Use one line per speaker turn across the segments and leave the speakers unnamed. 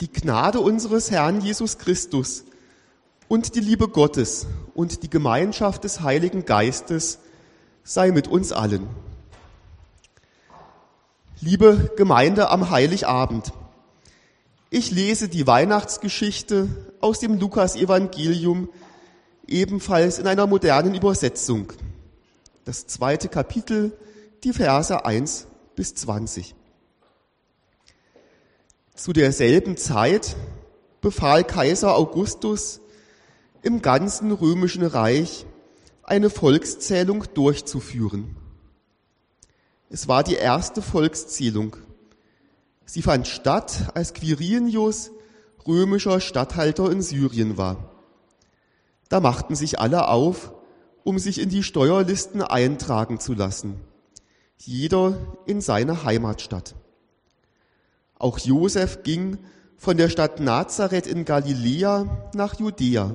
Die Gnade unseres Herrn Jesus Christus und die Liebe Gottes und die Gemeinschaft des Heiligen Geistes sei mit uns allen. Liebe Gemeinde am Heiligabend, ich lese die Weihnachtsgeschichte aus dem Lukas-Evangelium ebenfalls in einer modernen Übersetzung. Das zweite Kapitel, die Verse 1 bis 20. Zu derselben Zeit befahl Kaiser Augustus im ganzen römischen Reich eine Volkszählung durchzuführen. Es war die erste Volkszählung. Sie fand statt, als Quirinius römischer Statthalter in Syrien war. Da machten sich alle auf, um sich in die Steuerlisten eintragen zu lassen, jeder in seine Heimatstadt. Auch Josef ging von der Stadt Nazareth in Galiläa nach Judäa.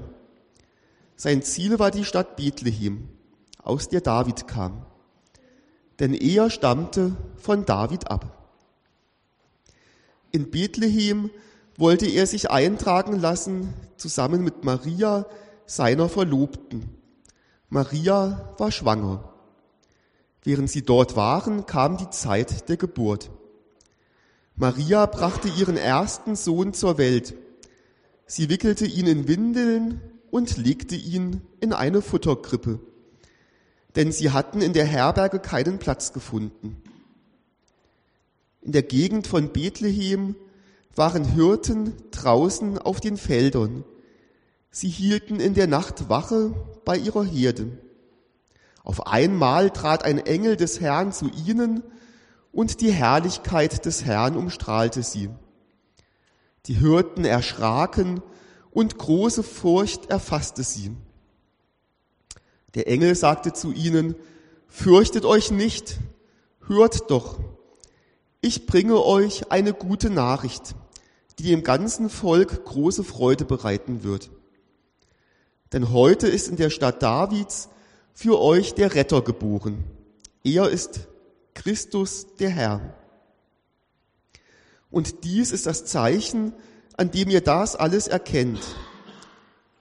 Sein Ziel war die Stadt Bethlehem, aus der David kam. Denn er stammte von David ab. In Bethlehem wollte er sich eintragen lassen, zusammen mit Maria, seiner Verlobten. Maria war schwanger. Während sie dort waren, kam die Zeit der Geburt. Maria brachte ihren ersten Sohn zur Welt. Sie wickelte ihn in Windeln und legte ihn in eine Futterkrippe, denn sie hatten in der Herberge keinen Platz gefunden. In der Gegend von Bethlehem waren Hirten draußen auf den Feldern. Sie hielten in der Nacht Wache bei ihrer Herde. Auf einmal trat ein Engel des Herrn zu ihnen und die Herrlichkeit des Herrn umstrahlte sie. Die Hirten erschraken und große Furcht erfasste sie. Der Engel sagte zu ihnen, fürchtet euch nicht, hört doch, ich bringe euch eine gute Nachricht, die dem ganzen Volk große Freude bereiten wird. Denn heute ist in der Stadt Davids für euch der Retter geboren. Er ist Christus der Herr. Und dies ist das Zeichen, an dem ihr das alles erkennt.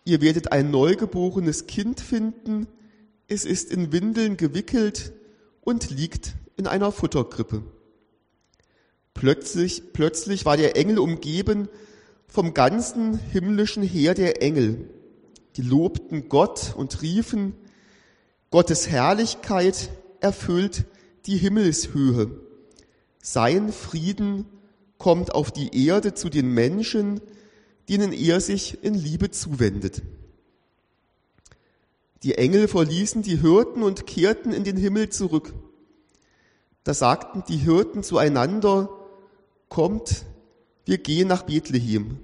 Ihr werdet ein neugeborenes Kind finden, es ist in Windeln gewickelt und liegt in einer Futterkrippe. Plötzlich, plötzlich war der Engel umgeben vom ganzen himmlischen Heer der Engel. Die lobten Gott und riefen, Gottes Herrlichkeit erfüllt die Himmelshöhe. Sein Frieden kommt auf die Erde zu den Menschen, denen er sich in Liebe zuwendet. Die Engel verließen die Hirten und kehrten in den Himmel zurück. Da sagten die Hirten zueinander, kommt, wir gehen nach Bethlehem.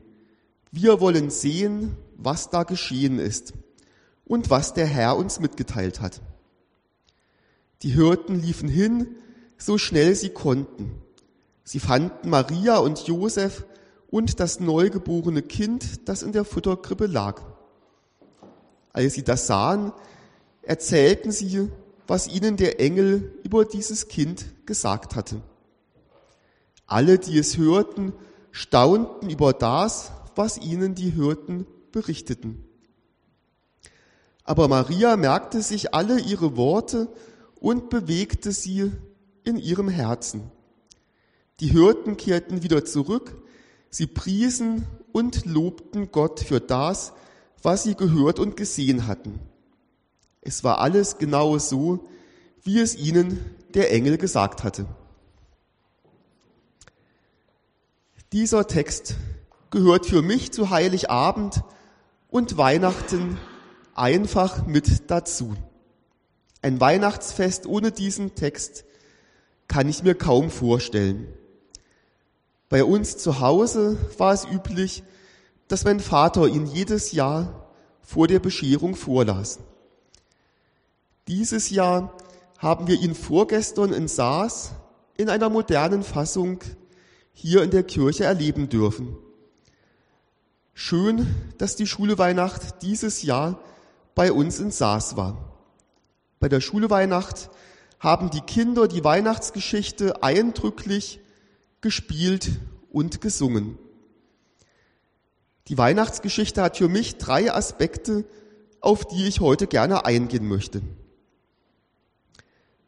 Wir wollen sehen, was da geschehen ist und was der Herr uns mitgeteilt hat. Die Hirten liefen hin, so schnell sie konnten. Sie fanden Maria und Josef und das neugeborene Kind, das in der Futterkrippe lag. Als sie das sahen, erzählten sie, was ihnen der Engel über dieses Kind gesagt hatte. Alle, die es hörten, staunten über das, was ihnen die Hirten berichteten. Aber Maria merkte sich alle ihre Worte und bewegte sie in ihrem Herzen. Die Hirten kehrten wieder zurück, sie priesen und lobten Gott für das, was sie gehört und gesehen hatten. Es war alles genau so, wie es ihnen der Engel gesagt hatte. Dieser Text gehört für mich zu Heiligabend und Weihnachten einfach mit dazu. Ein Weihnachtsfest ohne diesen Text kann ich mir kaum vorstellen. Bei uns zu Hause war es üblich, dass mein Vater ihn jedes Jahr vor der Bescherung vorlas. Dieses Jahr haben wir ihn vorgestern in Saas in einer modernen Fassung hier in der Kirche erleben dürfen. Schön, dass die Schulweihnacht dieses Jahr bei uns in Saas war. Bei der Schulweihnacht haben die Kinder die Weihnachtsgeschichte eindrücklich gespielt und gesungen. Die Weihnachtsgeschichte hat für mich drei Aspekte, auf die ich heute gerne eingehen möchte.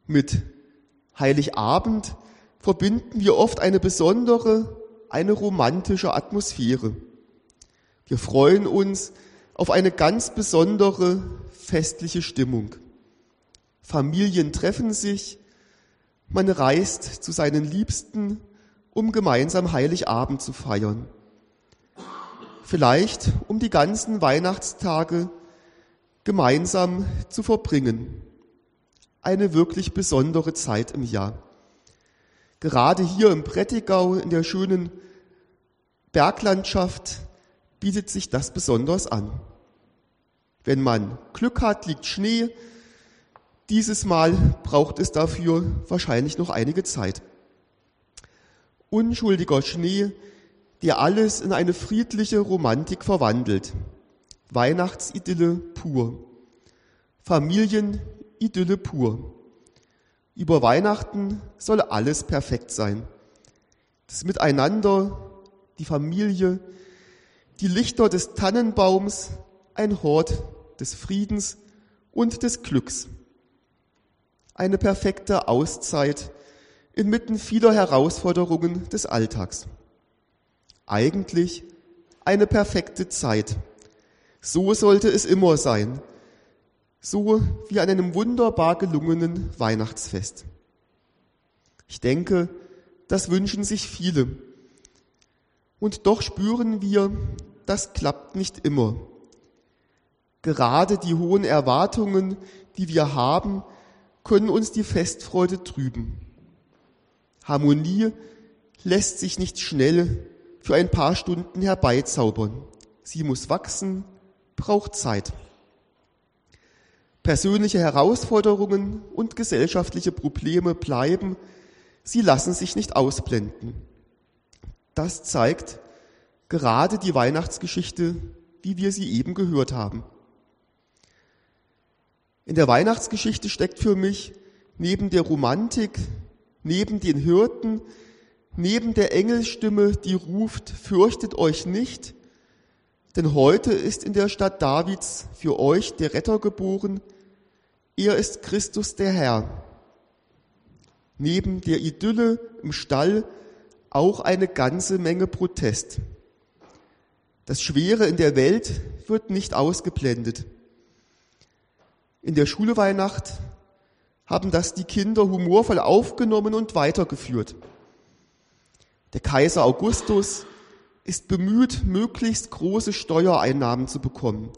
Mit Heiligabend verbinden wir oft eine besondere, eine romantische Atmosphäre. Wir freuen uns auf eine ganz besondere festliche Stimmung. Familien treffen sich, man reist zu seinen Liebsten, um gemeinsam Heiligabend zu feiern. Vielleicht um die ganzen Weihnachtstage gemeinsam zu verbringen. Eine wirklich besondere Zeit im Jahr. Gerade hier im Prättigau in der schönen Berglandschaft bietet sich das besonders an. Wenn man Glück hat, liegt Schnee. Dieses Mal braucht es dafür wahrscheinlich noch einige Zeit. Unschuldiger Schnee, der alles in eine friedliche Romantik verwandelt. Weihnachtsidylle pur. Familienidylle pur. Über Weihnachten soll alles perfekt sein. Das Miteinander, die Familie, die Lichter des Tannenbaums, ein Hort des Friedens und des Glücks. Eine perfekte Auszeit inmitten vieler Herausforderungen des Alltags. Eigentlich eine perfekte Zeit. So sollte es immer sein. So wie an einem wunderbar gelungenen Weihnachtsfest. Ich denke, das wünschen sich viele. Und doch spüren wir, das klappt nicht immer. Gerade die hohen Erwartungen, die wir haben, können uns die Festfreude trüben. Harmonie lässt sich nicht schnell für ein paar Stunden herbeizaubern. Sie muss wachsen, braucht Zeit. Persönliche Herausforderungen und gesellschaftliche Probleme bleiben, sie lassen sich nicht ausblenden. Das zeigt gerade die Weihnachtsgeschichte, wie wir sie eben gehört haben. In der Weihnachtsgeschichte steckt für mich neben der Romantik, neben den Hirten, neben der Engelstimme, die ruft, fürchtet euch nicht, denn heute ist in der Stadt Davids für euch der Retter geboren, er ist Christus der Herr. Neben der Idylle im Stall auch eine ganze Menge Protest. Das Schwere in der Welt wird nicht ausgeblendet. In der Schule Weihnacht haben das die Kinder humorvoll aufgenommen und weitergeführt. Der Kaiser Augustus ist bemüht, möglichst große Steuereinnahmen zu bekommen.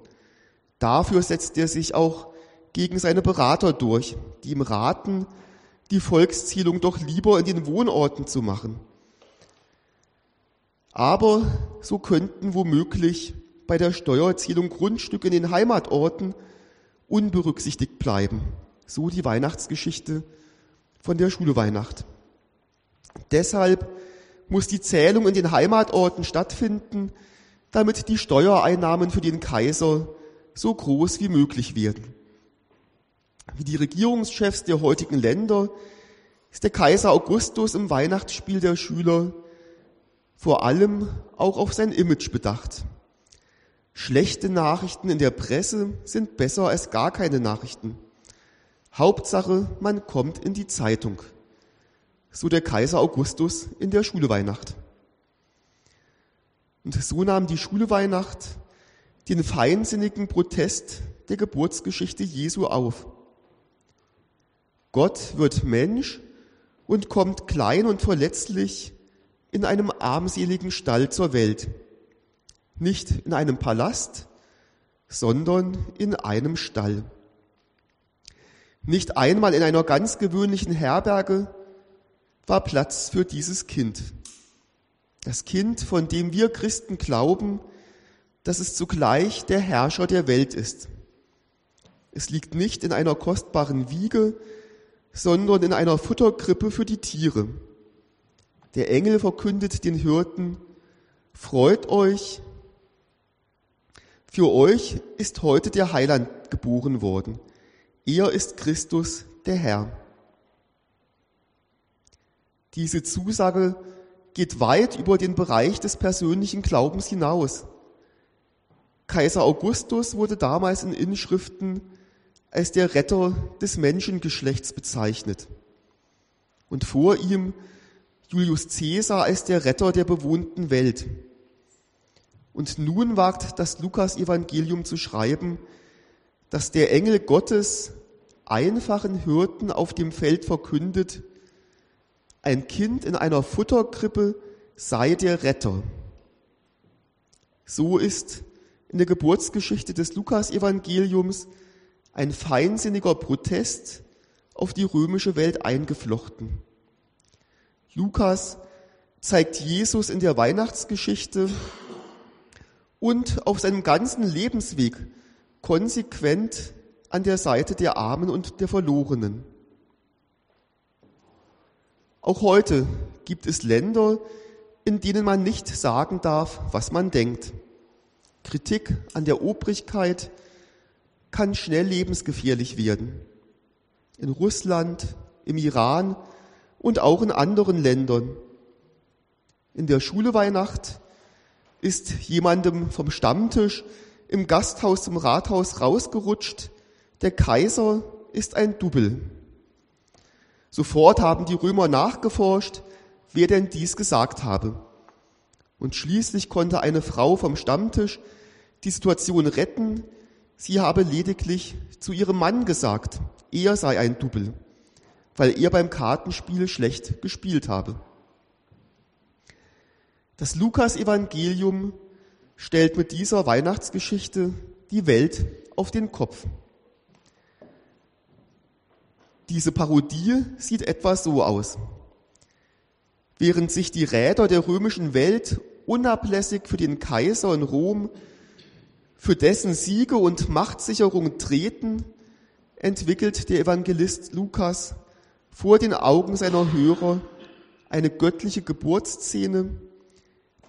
Dafür setzt er sich auch gegen seine Berater durch, die ihm raten, die Volkszählung doch lieber in den Wohnorten zu machen. Aber so könnten womöglich bei der Steuerzählung Grundstücke in den Heimatorten unberücksichtigt bleiben. So die Weihnachtsgeschichte von der Schule Weihnacht. Deshalb muss die Zählung in den Heimatorten stattfinden, damit die Steuereinnahmen für den Kaiser so groß wie möglich werden. Wie die Regierungschefs der heutigen Länder ist der Kaiser Augustus im Weihnachtsspiel der Schüler vor allem auch auf sein Image bedacht. Schlechte Nachrichten in der Presse sind besser als gar keine Nachrichten. Hauptsache, man kommt in die Zeitung. So der Kaiser Augustus in der Schuleweihnacht. Und so nahm die Schuleweihnacht den feinsinnigen Protest der Geburtsgeschichte Jesu auf. Gott wird Mensch und kommt klein und verletzlich in einem armseligen Stall zur Welt nicht in einem Palast, sondern in einem Stall. Nicht einmal in einer ganz gewöhnlichen Herberge war Platz für dieses Kind. Das Kind, von dem wir Christen glauben, dass es zugleich der Herrscher der Welt ist. Es liegt nicht in einer kostbaren Wiege, sondern in einer Futterkrippe für die Tiere. Der Engel verkündet den Hirten, freut euch, für euch ist heute der Heiland geboren worden. Er ist Christus, der Herr. Diese Zusage geht weit über den Bereich des persönlichen Glaubens hinaus. Kaiser Augustus wurde damals in Inschriften als der Retter des Menschengeschlechts bezeichnet. Und vor ihm Julius Caesar als der Retter der bewohnten Welt. Und nun wagt das Lukas-Evangelium zu schreiben, dass der Engel Gottes einfachen Hirten auf dem Feld verkündet, ein Kind in einer Futterkrippe sei der Retter. So ist in der Geburtsgeschichte des Lukas-Evangeliums ein feinsinniger Protest auf die römische Welt eingeflochten. Lukas zeigt Jesus in der Weihnachtsgeschichte und auf seinem ganzen Lebensweg konsequent an der Seite der Armen und der Verlorenen. Auch heute gibt es Länder, in denen man nicht sagen darf, was man denkt. Kritik an der Obrigkeit kann schnell lebensgefährlich werden. In Russland, im Iran und auch in anderen Ländern. In der Schuleweihnacht ist jemandem vom Stammtisch im Gasthaus zum Rathaus rausgerutscht, der Kaiser ist ein Double. Sofort haben die Römer nachgeforscht, wer denn dies gesagt habe. Und schließlich konnte eine Frau vom Stammtisch die Situation retten. Sie habe lediglich zu ihrem Mann gesagt, er sei ein Double, weil er beim Kartenspiel schlecht gespielt habe. Das Lukas-Evangelium stellt mit dieser Weihnachtsgeschichte die Welt auf den Kopf. Diese Parodie sieht etwas so aus. Während sich die Räder der römischen Welt unablässig für den Kaiser in Rom, für dessen Siege und Machtsicherung treten, entwickelt der Evangelist Lukas vor den Augen seiner Hörer eine göttliche Geburtsszene,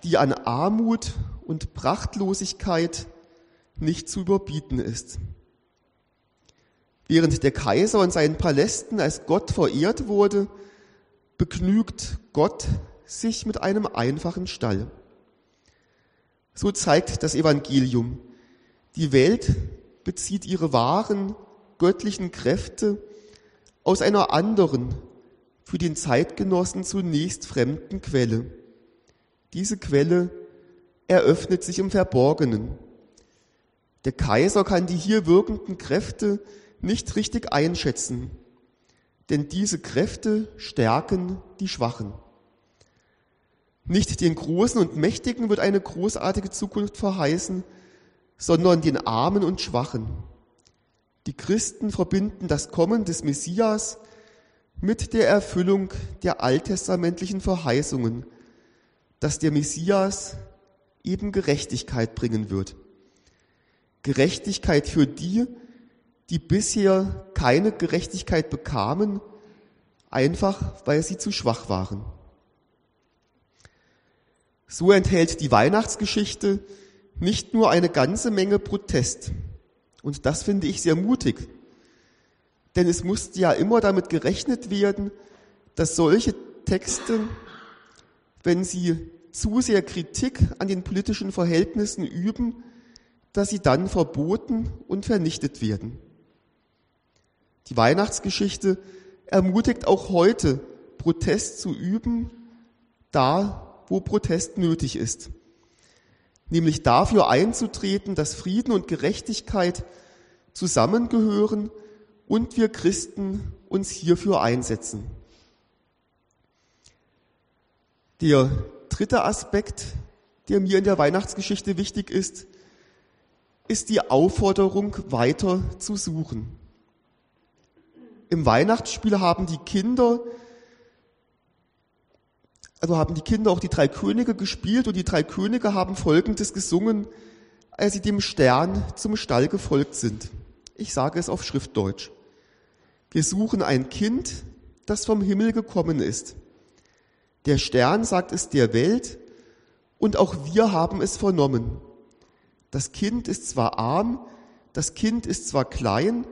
die an Armut und Prachtlosigkeit nicht zu überbieten ist. Während der Kaiser in seinen Palästen als Gott verehrt wurde, begnügt Gott sich mit einem einfachen Stall. So zeigt das Evangelium, die Welt bezieht ihre wahren göttlichen Kräfte aus einer anderen, für den Zeitgenossen zunächst fremden Quelle. Diese Quelle eröffnet sich im Verborgenen. Der Kaiser kann die hier wirkenden Kräfte nicht richtig einschätzen, denn diese Kräfte stärken die Schwachen. Nicht den Großen und Mächtigen wird eine großartige Zukunft verheißen, sondern den Armen und Schwachen. Die Christen verbinden das Kommen des Messias mit der Erfüllung der alttestamentlichen Verheißungen, dass der Messias eben Gerechtigkeit bringen wird. Gerechtigkeit für die, die bisher keine Gerechtigkeit bekamen, einfach weil sie zu schwach waren. So enthält die Weihnachtsgeschichte nicht nur eine ganze Menge Protest. Und das finde ich sehr mutig. Denn es musste ja immer damit gerechnet werden, dass solche Texte, wenn sie zu sehr Kritik an den politischen Verhältnissen üben, dass sie dann verboten und vernichtet werden. Die Weihnachtsgeschichte ermutigt auch heute, Protest zu üben, da wo Protest nötig ist. Nämlich dafür einzutreten, dass Frieden und Gerechtigkeit zusammengehören und wir Christen uns hierfür einsetzen. Der dritte Aspekt, der mir in der Weihnachtsgeschichte wichtig ist, ist die Aufforderung, weiter zu suchen. Im Weihnachtsspiel haben die Kinder, also haben die Kinder auch die drei Könige gespielt und die drei Könige haben Folgendes gesungen, als sie dem Stern zum Stall gefolgt sind. Ich sage es auf Schriftdeutsch. Wir suchen ein Kind, das vom Himmel gekommen ist. Der Stern sagt es der Welt und auch wir haben es vernommen. Das Kind ist zwar arm, das Kind ist zwar klein,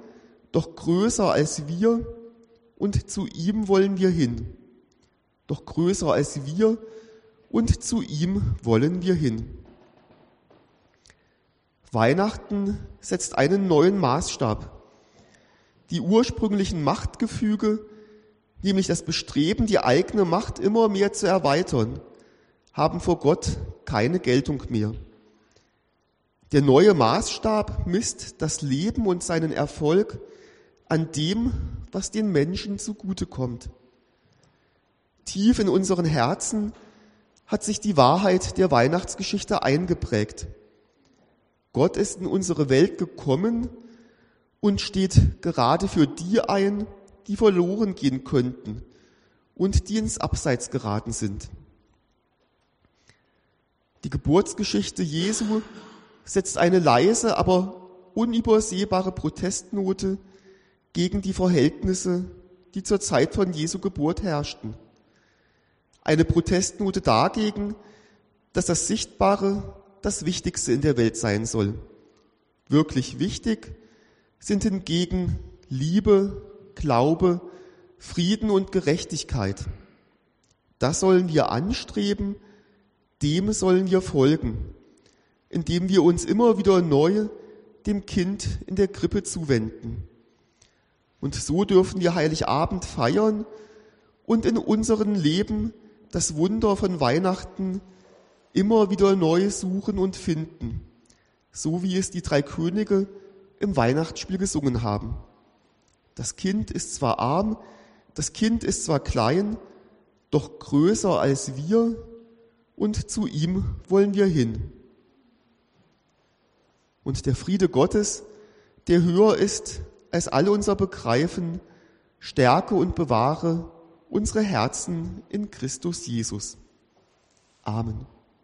doch größer als wir und zu ihm wollen wir hin. Doch größer als wir und zu ihm wollen wir hin. Weihnachten setzt einen neuen Maßstab. Die ursprünglichen Machtgefüge, nämlich das Bestreben, die eigene Macht immer mehr zu erweitern, haben vor Gott keine Geltung mehr. Der neue Maßstab misst das Leben und seinen Erfolg an dem, was den Menschen zugutekommt. Tief in unseren Herzen hat sich die Wahrheit der Weihnachtsgeschichte eingeprägt. Gott ist in unsere Welt gekommen und steht gerade für die ein, die verloren gehen könnten und die ins Abseits geraten sind. Die Geburtsgeschichte Jesu setzt eine leise, aber unübersehbare Protestnote gegen die Verhältnisse, die zur Zeit von Jesu Geburt herrschten. Eine Protestnote dagegen, dass das Sichtbare das Wichtigste in der Welt sein soll. Wirklich wichtig sind hingegen Liebe, Glaube, Frieden und Gerechtigkeit. Das sollen wir anstreben, dem sollen wir folgen, indem wir uns immer wieder neu dem Kind in der Krippe zuwenden. Und so dürfen wir Heiligabend feiern und in unserem Leben das Wunder von Weihnachten immer wieder neu suchen und finden, so wie es die drei Könige im Weihnachtsspiel gesungen haben. Das Kind ist zwar arm, das Kind ist zwar klein, doch größer als wir und zu ihm wollen wir hin. Und der Friede Gottes, der höher ist als alle unser Begreifen, stärke und bewahre unsere Herzen in Christus Jesus. Amen.